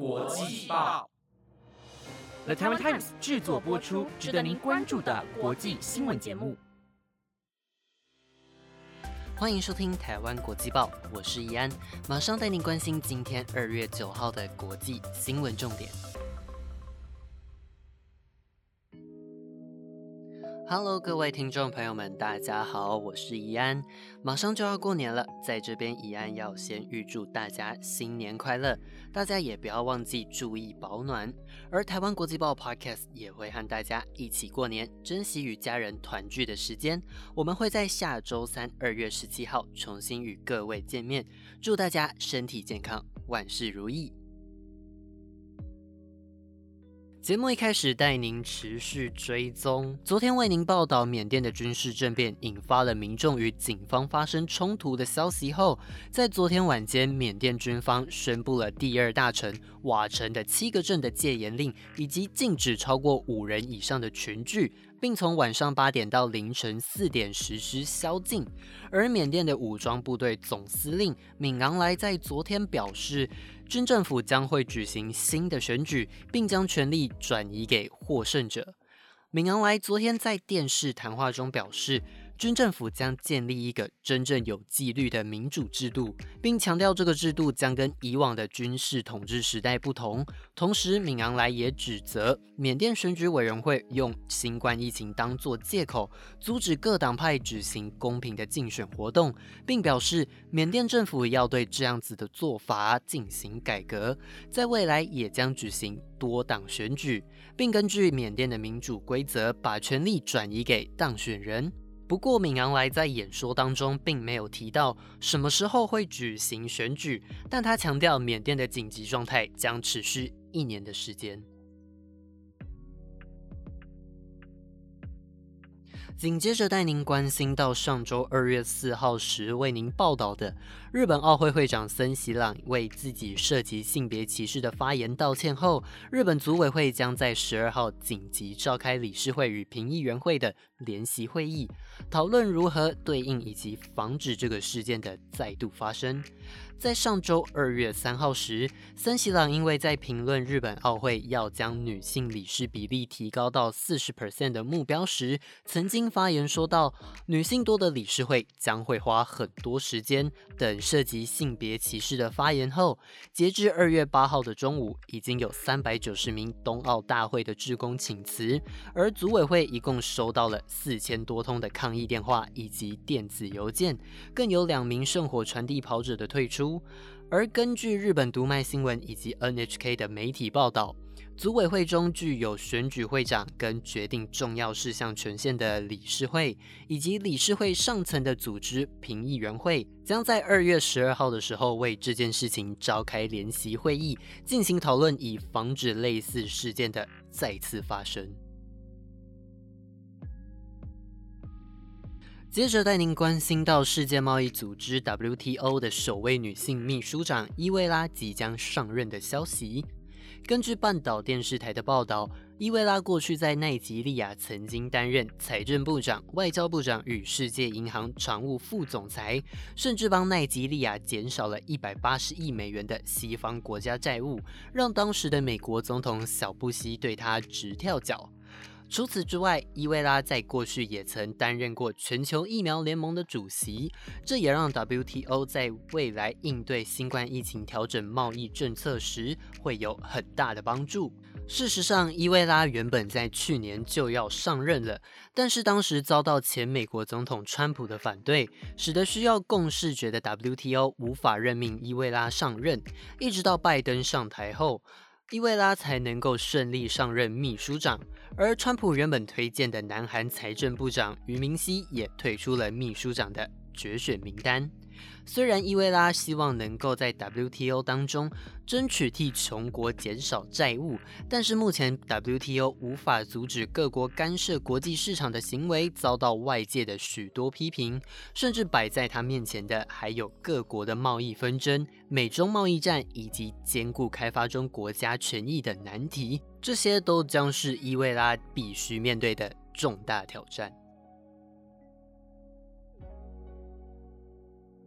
国际报，The Taiwan Times 制作播出，值得您关注的国际新闻节目。欢迎收听台湾国际报，我是怡安，马上带您关心今天二月九号的国际新闻重点。Hello，各位听众朋友们，大家好，我是怡安。马上就要过年了，在这边怡安要先预祝大家新年快乐，大家也不要忘记注意保暖。而台湾国际报 Podcast 也会和大家一起过年，珍惜与家人团聚的时间。我们会在下周三，二月十七号重新与各位见面。祝大家身体健康，万事如意。节目一开始带您持续追踪。昨天为您报道缅甸的军事政变引发了民众与警方发生冲突的消息后，在昨天晚间，缅甸军方宣布了第二大城瓦城的七个镇的戒严令，以及禁止超过五人以上的群聚。并从晚上八点到凌晨四点实施宵禁。而缅甸的武装部队总司令敏昂莱在昨天表示，军政府将会举行新的选举，并将权力转移给获胜者。敏昂莱昨天在电视谈话中表示。军政府将建立一个真正有纪律的民主制度，并强调这个制度将跟以往的军事统治时代不同。同时，敏昂莱也指责缅甸选举委员会用新冠疫情当作借口，阻止各党派举行公平的竞选活动，并表示缅甸政府要对这样子的做法进行改革，在未来也将举行多党选举，并根据缅甸的民主规则，把权力转移给当选人。不过，敏昂莱在演说当中并没有提到什么时候会举行选举，但他强调缅甸的紧急状态将持续一年的时间。紧接着带您关心到上周二月四号时为您报道的，日本奥会会长森喜朗为自己涉及性别歧视的发言道歉后，日本组委会将在十二号紧急召开理事会与评议员会的联席会议，讨论如何对应以及防止这个事件的再度发生。在上周二月三号时，森喜朗因为在评论日本奥会要将女性理事比例提高到四十 percent 的目标时，曾经发言说到，女性多的理事会将会花很多时间等涉及性别歧视的发言后，截至二月八号的中午，已经有三百九十名冬奥大会的职工请辞，而组委会一共收到了四千多通的抗议电话以及电子邮件，更有两名圣火传递跑者的退出。而根据日本读卖新闻以及 NHK 的媒体报道，组委会中具有选举会长跟决定重要事项权限的理事会，以及理事会上层的组织评议员会，将在二月十二号的时候为这件事情召开联席会议，进行讨论，以防止类似事件的再次发生。接着带您关心到世界贸易组织 WTO 的首位女性秘书长伊维拉即将上任的消息。根据半岛电视台的报道，伊维拉过去在奈及利亚曾经担任财政部长、外交部长与世界银行常务副总裁，甚至帮奈及利亚减少了一百八十亿美元的西方国家债务，让当时的美国总统小布希对他直跳脚。除此之外，伊维拉在过去也曾担任过全球疫苗联盟的主席，这也让 WTO 在未来应对新冠疫情调整贸易政策时会有很大的帮助。事实上，伊维拉原本在去年就要上任了，但是当时遭到前美国总统川普的反对，使得需要共视觉的 WTO 无法任命伊维拉上任，一直到拜登上台后。伊维拉才能够顺利上任秘书长，而川普原本推荐的南韩财政部长俞明熙也退出了秘书长的决选名单。虽然伊维拉希望能够在 WTO 当中争取替穷国减少债务，但是目前 WTO 无法阻止各国干涉国际市场的行为，遭到外界的许多批评，甚至摆在他面前的还有各国的贸易纷争、美中贸易战以及兼顾开发中国家权益的难题，这些都将是伊维拉必须面对的重大挑战。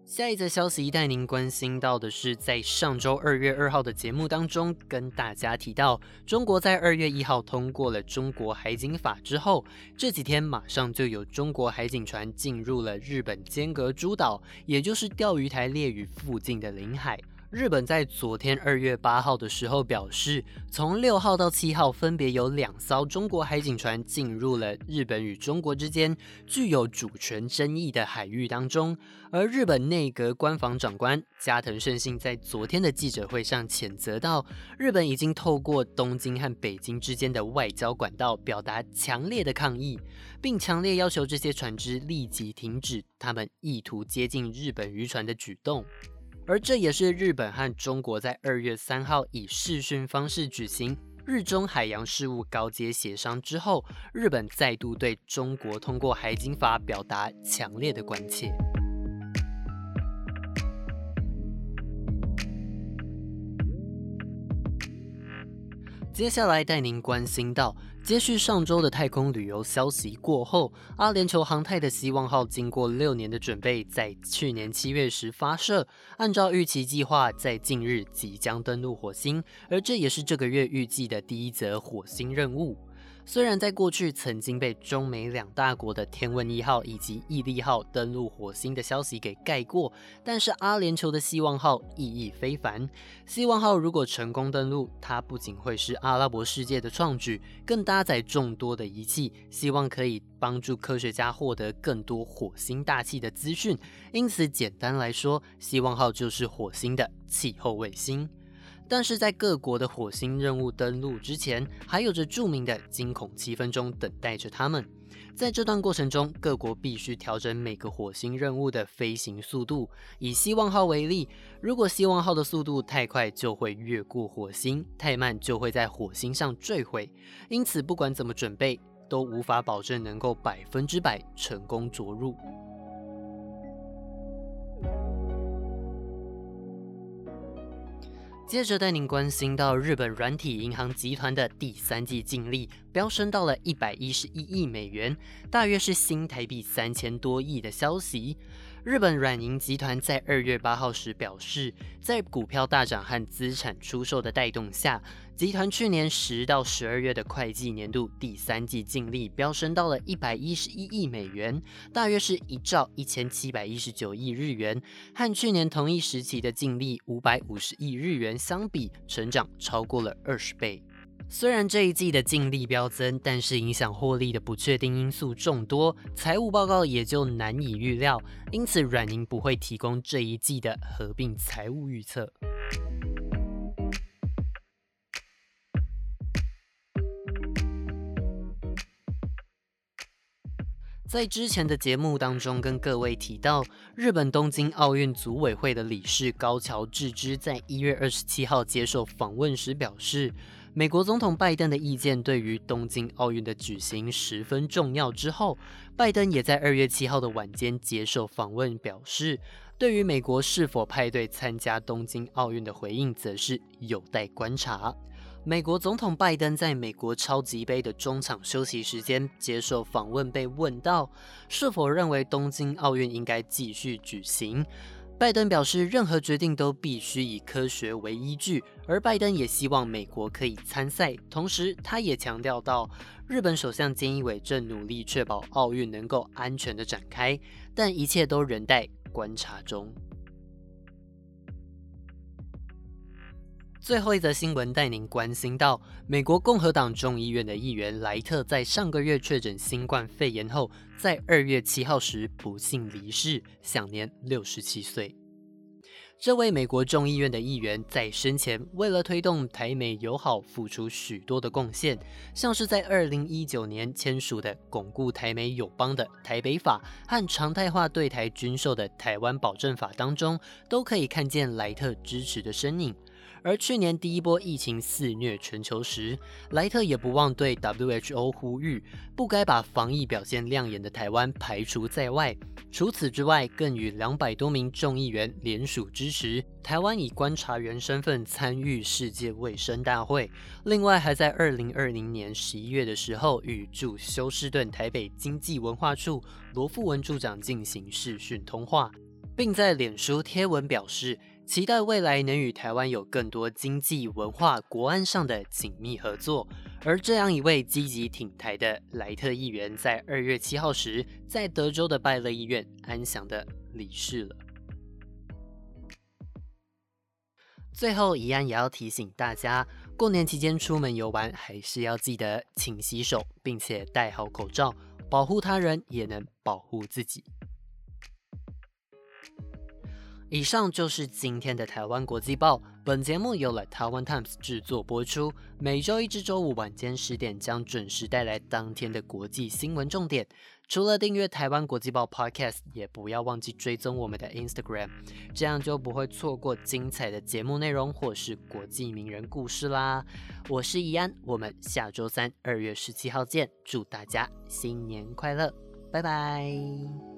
下一则消息带您关心到的是，在上周二月二号的节目当中，跟大家提到，中国在二月一号通过了《中国海警法》之后，这几天马上就有中国海警船进入了日本尖阁诸岛，也就是钓鱼台列屿附近的领海。日本在昨天二月八号的时候表示，从六号到七号分别有两艘中国海警船进入了日本与中国之间具有主权争议的海域当中。而日本内阁官房长官加藤胜信在昨天的记者会上谴责到，日本已经透过东京和北京之间的外交管道表达强烈的抗议，并强烈要求这些船只立即停止他们意图接近日本渔船的举动。而这也是日本和中国在二月三号以视讯方式举行日中海洋事务高阶协商之后，日本再度对中国通过海警法表达强烈的关切。接下来带您关心到，接续上周的太空旅游消息过后，阿联酋航太的希望号经过六年的准备，在去年七月时发射，按照预期计划，在近日即将登陆火星，而这也是这个月预计的第一则火星任务。虽然在过去曾经被中美两大国的天问一号以及毅力号登陆火星的消息给盖过，但是阿联酋的希望号意义非凡。希望号如果成功登陆，它不仅会是阿拉伯世界的创举，更搭载众多的仪器，希望可以帮助科学家获得更多火星大气的资讯。因此，简单来说，希望号就是火星的气候卫星。但是在各国的火星任务登陆之前，还有着著名的惊恐七分钟等待着他们。在这段过程中，各国必须调整每个火星任务的飞行速度。以希望号为例，如果希望号的速度太快，就会越过火星；太慢，就会在火星上坠毁。因此，不管怎么准备，都无法保证能够百分之百成功着陆。接着带您关心到日本软体银行集团的第三季净利飙升到了一百一十一亿美元，大约是新台币三千多亿的消息。日本软银集团在二月八号时表示，在股票大涨和资产出售的带动下，集团去年十到十二月的会计年度第三季净利飙升到了一百一十一亿美元，大约是一兆一千七百一十九亿日元，和去年同一时期的净利五百五十亿日元相比，成长超过了二十倍。虽然这一季的净利飙增，但是影响获利的不确定因素众多，财务报告也就难以预料。因此，软银不会提供这一季的合并财务预测。在之前的节目当中，跟各位提到，日本东京奥运组委会的理事高桥智之在一月二十七号接受访问时表示。美国总统拜登的意见对于东京奥运的举行十分重要。之后，拜登也在二月七号的晚间接受访问，表示对于美国是否派队参加东京奥运的回应，则是有待观察。美国总统拜登在美国超级杯的中场休息时间接受访问，被问到是否认为东京奥运应该继续举行。拜登表示，任何决定都必须以科学为依据，而拜登也希望美国可以参赛。同时，他也强调到，日本首相菅义伟正努力确保奥运能够安全的展开，但一切都仍待观察中。最后一则新闻带您关心到，美国共和党众议院的议员莱特在上个月确诊新冠肺炎后。在二月七号时不幸离世，享年六十七岁。这位美国众议院的议员在生前为了推动台美友好付出许多的贡献，像是在二零一九年签署的巩固台美友邦的台北法和常态化对台军售的台湾保证法当中，都可以看见莱特支持的身影。而去年第一波疫情肆虐全球时，莱特也不忘对 WHO 呼吁，不该把防疫表现亮眼的台湾排除在外。除此之外，更与两百多名众议员联署支持台湾以观察员身份参与世界卫生大会。另外，还在二零二零年十一月的时候，与驻休斯顿台北经济文化处罗富文处长进行视讯通话。并在脸书贴文表示，期待未来能与台湾有更多经济、文化、国安上的紧密合作。而这样一位积极挺台的莱特议员，在二月七号时，在德州的拜勒医院安详的离世了。最后，怡安也要提醒大家，过年期间出门游玩，还是要记得勤洗手，并且戴好口罩，保护他人也能保护自己。以上就是今天的台湾国际报。本节目由了台湾 Times 制作播出，每周一至周五晚间十点将准时带来当天的国际新闻重点。除了订阅台湾国际报 Podcast，也不要忘记追踪我们的 Instagram，这样就不会错过精彩的节目内容或是国际名人故事啦。我是怡安，我们下周三二月十七号见，祝大家新年快乐，拜拜。